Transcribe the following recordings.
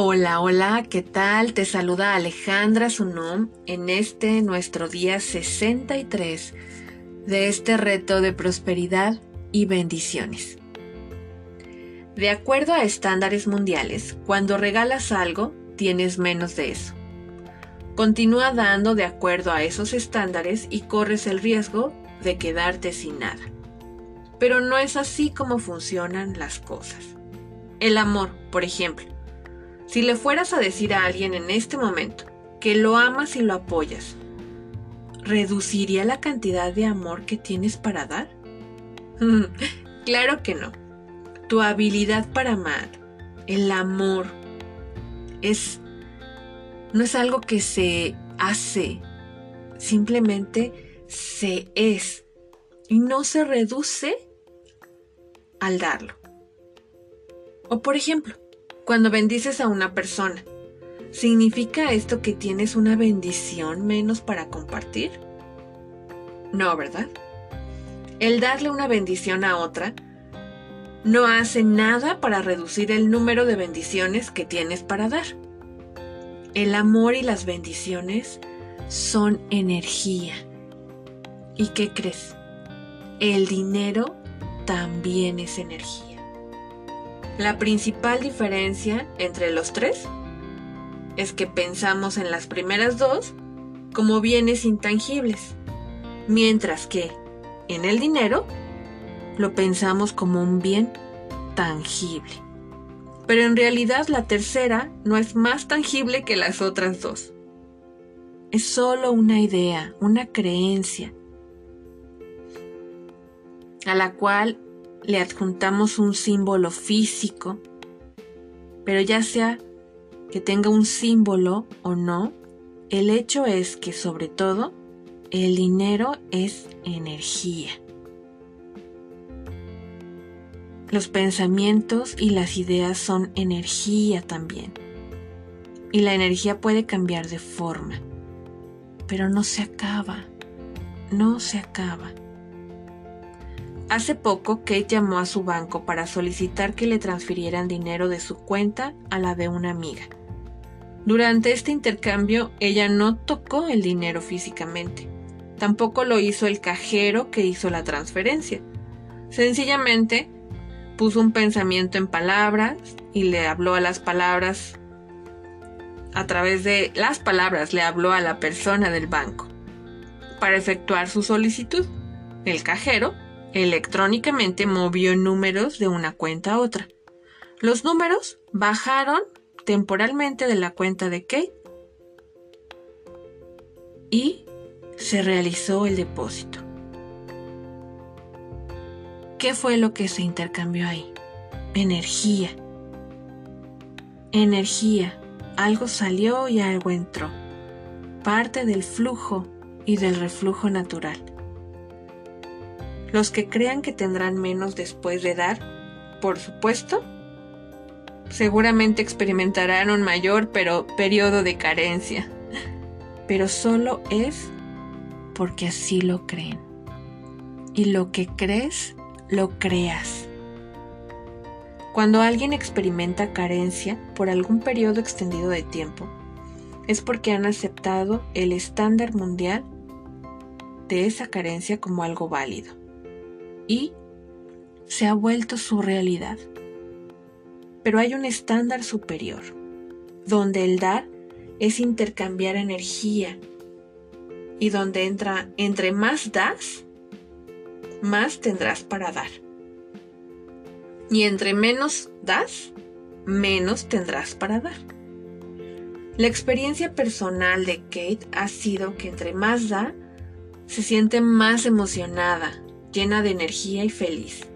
Hola, hola, ¿qué tal? Te saluda Alejandra Sunum en este nuestro día 63 de este reto de prosperidad y bendiciones. De acuerdo a estándares mundiales, cuando regalas algo, tienes menos de eso. Continúa dando de acuerdo a esos estándares y corres el riesgo de quedarte sin nada. Pero no es así como funcionan las cosas. El amor, por ejemplo. Si le fueras a decir a alguien en este momento que lo amas y lo apoyas, ¿reduciría la cantidad de amor que tienes para dar? claro que no. Tu habilidad para amar, el amor, es no es algo que se hace, simplemente se es y no se reduce al darlo. O por ejemplo, cuando bendices a una persona, ¿significa esto que tienes una bendición menos para compartir? No, ¿verdad? El darle una bendición a otra no hace nada para reducir el número de bendiciones que tienes para dar. El amor y las bendiciones son energía. ¿Y qué crees? El dinero también es energía. La principal diferencia entre los tres es que pensamos en las primeras dos como bienes intangibles, mientras que en el dinero lo pensamos como un bien tangible. Pero en realidad la tercera no es más tangible que las otras dos. Es solo una idea, una creencia, a la cual le adjuntamos un símbolo físico, pero ya sea que tenga un símbolo o no, el hecho es que sobre todo el dinero es energía. Los pensamientos y las ideas son energía también. Y la energía puede cambiar de forma, pero no se acaba, no se acaba. Hace poco Kate llamó a su banco para solicitar que le transfirieran dinero de su cuenta a la de una amiga. Durante este intercambio ella no tocó el dinero físicamente, tampoco lo hizo el cajero que hizo la transferencia. Sencillamente puso un pensamiento en palabras y le habló a las palabras, a través de las palabras le habló a la persona del banco para efectuar su solicitud. El cajero electrónicamente movió números de una cuenta a otra. Los números bajaron temporalmente de la cuenta de Kate y se realizó el depósito. ¿Qué fue lo que se intercambió ahí? Energía. Energía. Algo salió y algo entró. Parte del flujo y del reflujo natural. Los que crean que tendrán menos después de dar, por supuesto, seguramente experimentarán un mayor pero periodo de carencia. Pero solo es porque así lo creen. Y lo que crees lo creas. Cuando alguien experimenta carencia por algún periodo extendido de tiempo, es porque han aceptado el estándar mundial de esa carencia como algo válido y se ha vuelto su realidad. Pero hay un estándar superior, donde el dar es intercambiar energía y donde entra entre más das, más tendrás para dar. Y entre menos das, menos tendrás para dar. La experiencia personal de Kate ha sido que entre más da, se siente más emocionada, llena de energía y feliz.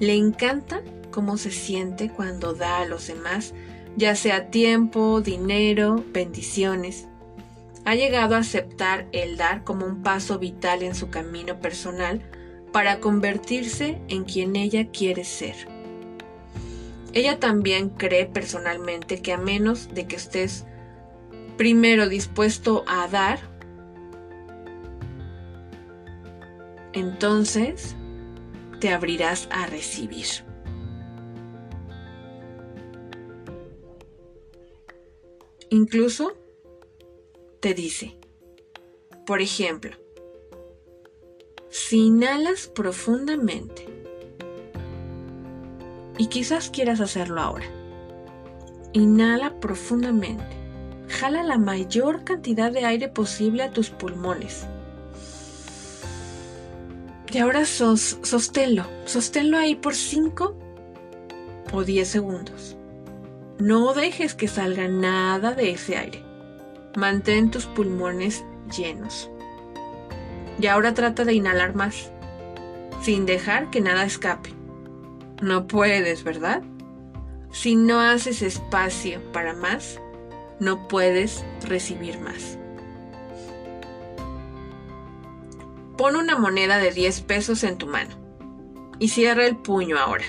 Le encanta cómo se siente cuando da a los demás, ya sea tiempo, dinero, bendiciones. Ha llegado a aceptar el dar como un paso vital en su camino personal para convertirse en quien ella quiere ser. Ella también cree personalmente que a menos de que estés primero dispuesto a dar, entonces te abrirás a recibir. Incluso te dice, por ejemplo, si inhalas profundamente, y quizás quieras hacerlo ahora, inhala profundamente, jala la mayor cantidad de aire posible a tus pulmones. Y ahora sos, sosténlo, sosténlo ahí por 5 o 10 segundos. No dejes que salga nada de ese aire. Mantén tus pulmones llenos. Y ahora trata de inhalar más, sin dejar que nada escape. No puedes, ¿verdad? Si no haces espacio para más, no puedes recibir más. Pon una moneda de 10 pesos en tu mano y cierra el puño ahora.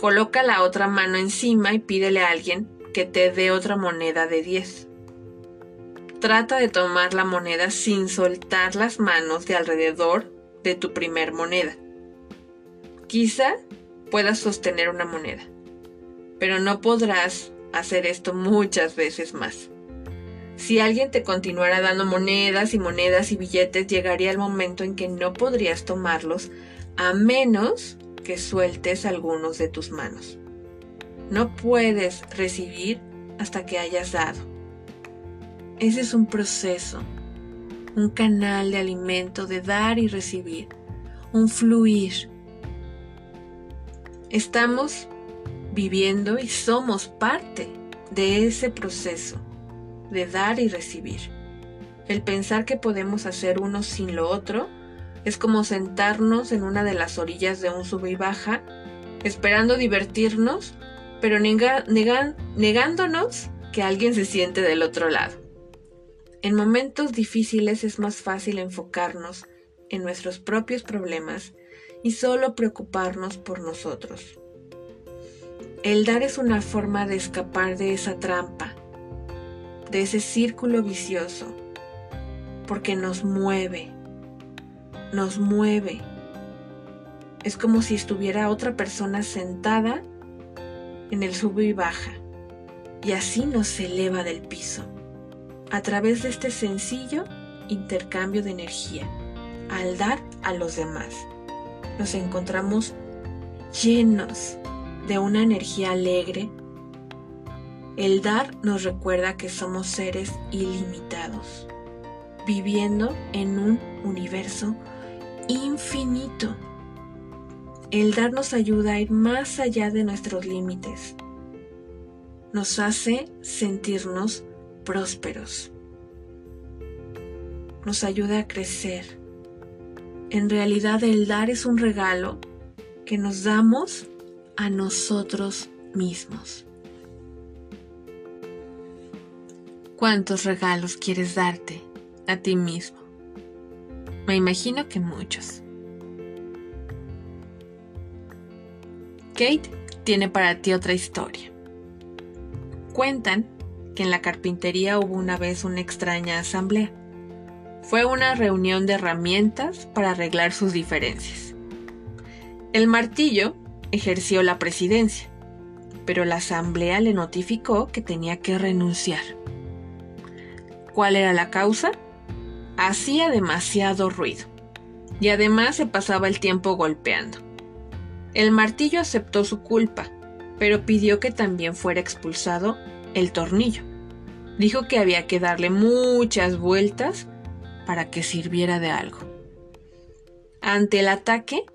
Coloca la otra mano encima y pídele a alguien que te dé otra moneda de 10. Trata de tomar la moneda sin soltar las manos de alrededor de tu primer moneda. Quizá puedas sostener una moneda, pero no podrás hacer esto muchas veces más. Si alguien te continuara dando monedas y monedas y billetes, llegaría el momento en que no podrías tomarlos a menos que sueltes algunos de tus manos. No puedes recibir hasta que hayas dado. Ese es un proceso, un canal de alimento de dar y recibir, un fluir. Estamos viviendo y somos parte de ese proceso de dar y recibir. El pensar que podemos hacer uno sin lo otro es como sentarnos en una de las orillas de un sub y baja, esperando divertirnos, pero negándonos que alguien se siente del otro lado. En momentos difíciles es más fácil enfocarnos en nuestros propios problemas y solo preocuparnos por nosotros. El dar es una forma de escapar de esa trampa, de ese círculo vicioso, porque nos mueve, nos mueve. Es como si estuviera otra persona sentada en el sube y baja, y así nos eleva del piso a través de este sencillo intercambio de energía. Al dar a los demás, nos encontramos llenos de una energía alegre. El dar nos recuerda que somos seres ilimitados, viviendo en un universo infinito. El dar nos ayuda a ir más allá de nuestros límites. Nos hace sentirnos prósperos. Nos ayuda a crecer. En realidad el dar es un regalo que nos damos a nosotros mismos. ¿Cuántos regalos quieres darte a ti mismo? Me imagino que muchos. Kate tiene para ti otra historia. Cuentan que en la carpintería hubo una vez una extraña asamblea. Fue una reunión de herramientas para arreglar sus diferencias. El martillo ejerció la presidencia, pero la asamblea le notificó que tenía que renunciar. ¿Cuál era la causa? Hacía demasiado ruido y además se pasaba el tiempo golpeando. El martillo aceptó su culpa, pero pidió que también fuera expulsado el tornillo. Dijo que había que darle muchas vueltas para que sirviera de algo. Ante el ataque,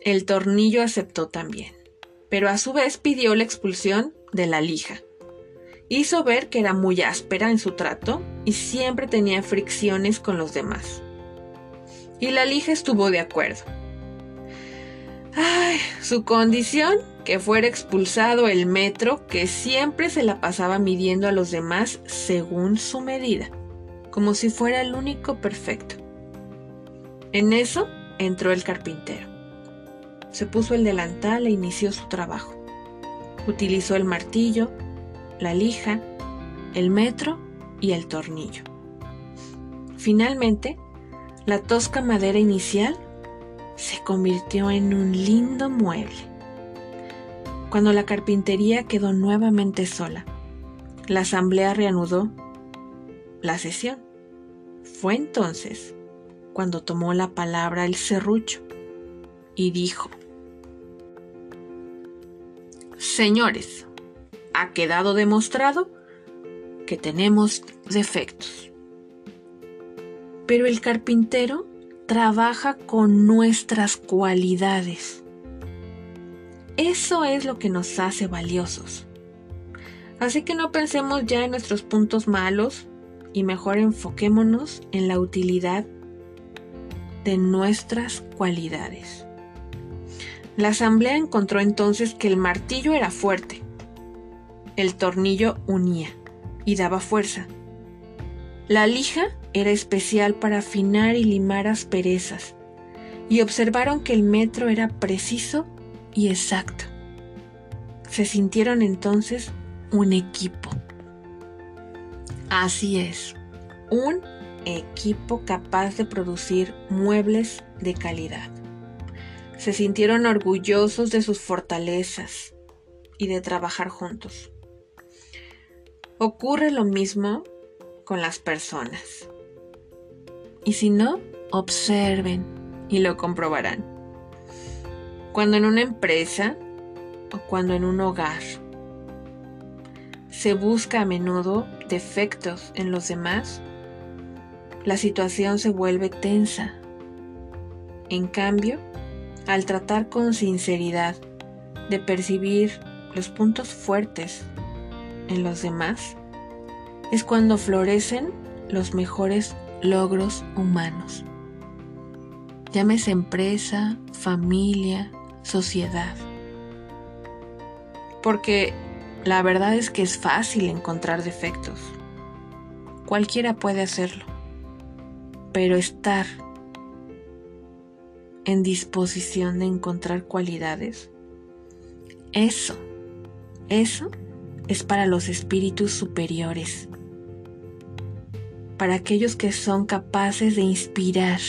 el tornillo aceptó también, pero a su vez pidió la expulsión de la lija. Hizo ver que era muy áspera en su trato y siempre tenía fricciones con los demás. Y la lija estuvo de acuerdo. Ay, su condición que fuera expulsado el metro que siempre se la pasaba midiendo a los demás según su medida, como si fuera el único perfecto. En eso entró el carpintero. Se puso el delantal e inició su trabajo. Utilizó el martillo, la lija, el metro y el tornillo. Finalmente, la tosca madera inicial se convirtió en un lindo mueble cuando la carpintería quedó nuevamente sola. la asamblea reanudó la sesión. Fue entonces cuando tomó la palabra el serrucho y dijo, Señores, ha quedado demostrado que tenemos defectos. Pero el carpintero trabaja con nuestras cualidades. Eso es lo que nos hace valiosos. Así que no pensemos ya en nuestros puntos malos y mejor enfoquémonos en la utilidad de nuestras cualidades. La asamblea encontró entonces que el martillo era fuerte, el tornillo unía y daba fuerza. La lija era especial para afinar y limar asperezas, y observaron que el metro era preciso y exacto. Se sintieron entonces un equipo. Así es, un equipo capaz de producir muebles de calidad. Se sintieron orgullosos de sus fortalezas y de trabajar juntos. Ocurre lo mismo con las personas. Y si no, observen y lo comprobarán. Cuando en una empresa o cuando en un hogar se busca a menudo defectos en los demás, la situación se vuelve tensa. En cambio, al tratar con sinceridad de percibir los puntos fuertes en los demás, es cuando florecen los mejores logros humanos. Llámese empresa, familia, sociedad. Porque la verdad es que es fácil encontrar defectos. Cualquiera puede hacerlo. Pero estar en disposición de encontrar cualidades, eso, eso es para los espíritus superiores, para aquellos que son capaces de inspirar,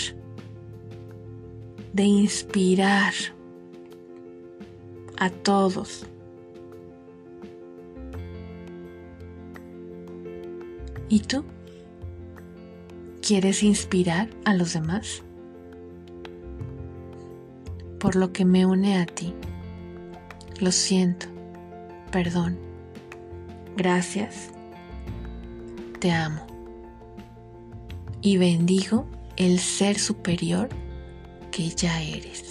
de inspirar a todos ¿Y tú? ¿Quieres inspirar a los demás? Por lo que me une a ti. Lo siento. Perdón. Gracias. Te amo. Y bendigo el ser superior que ya eres.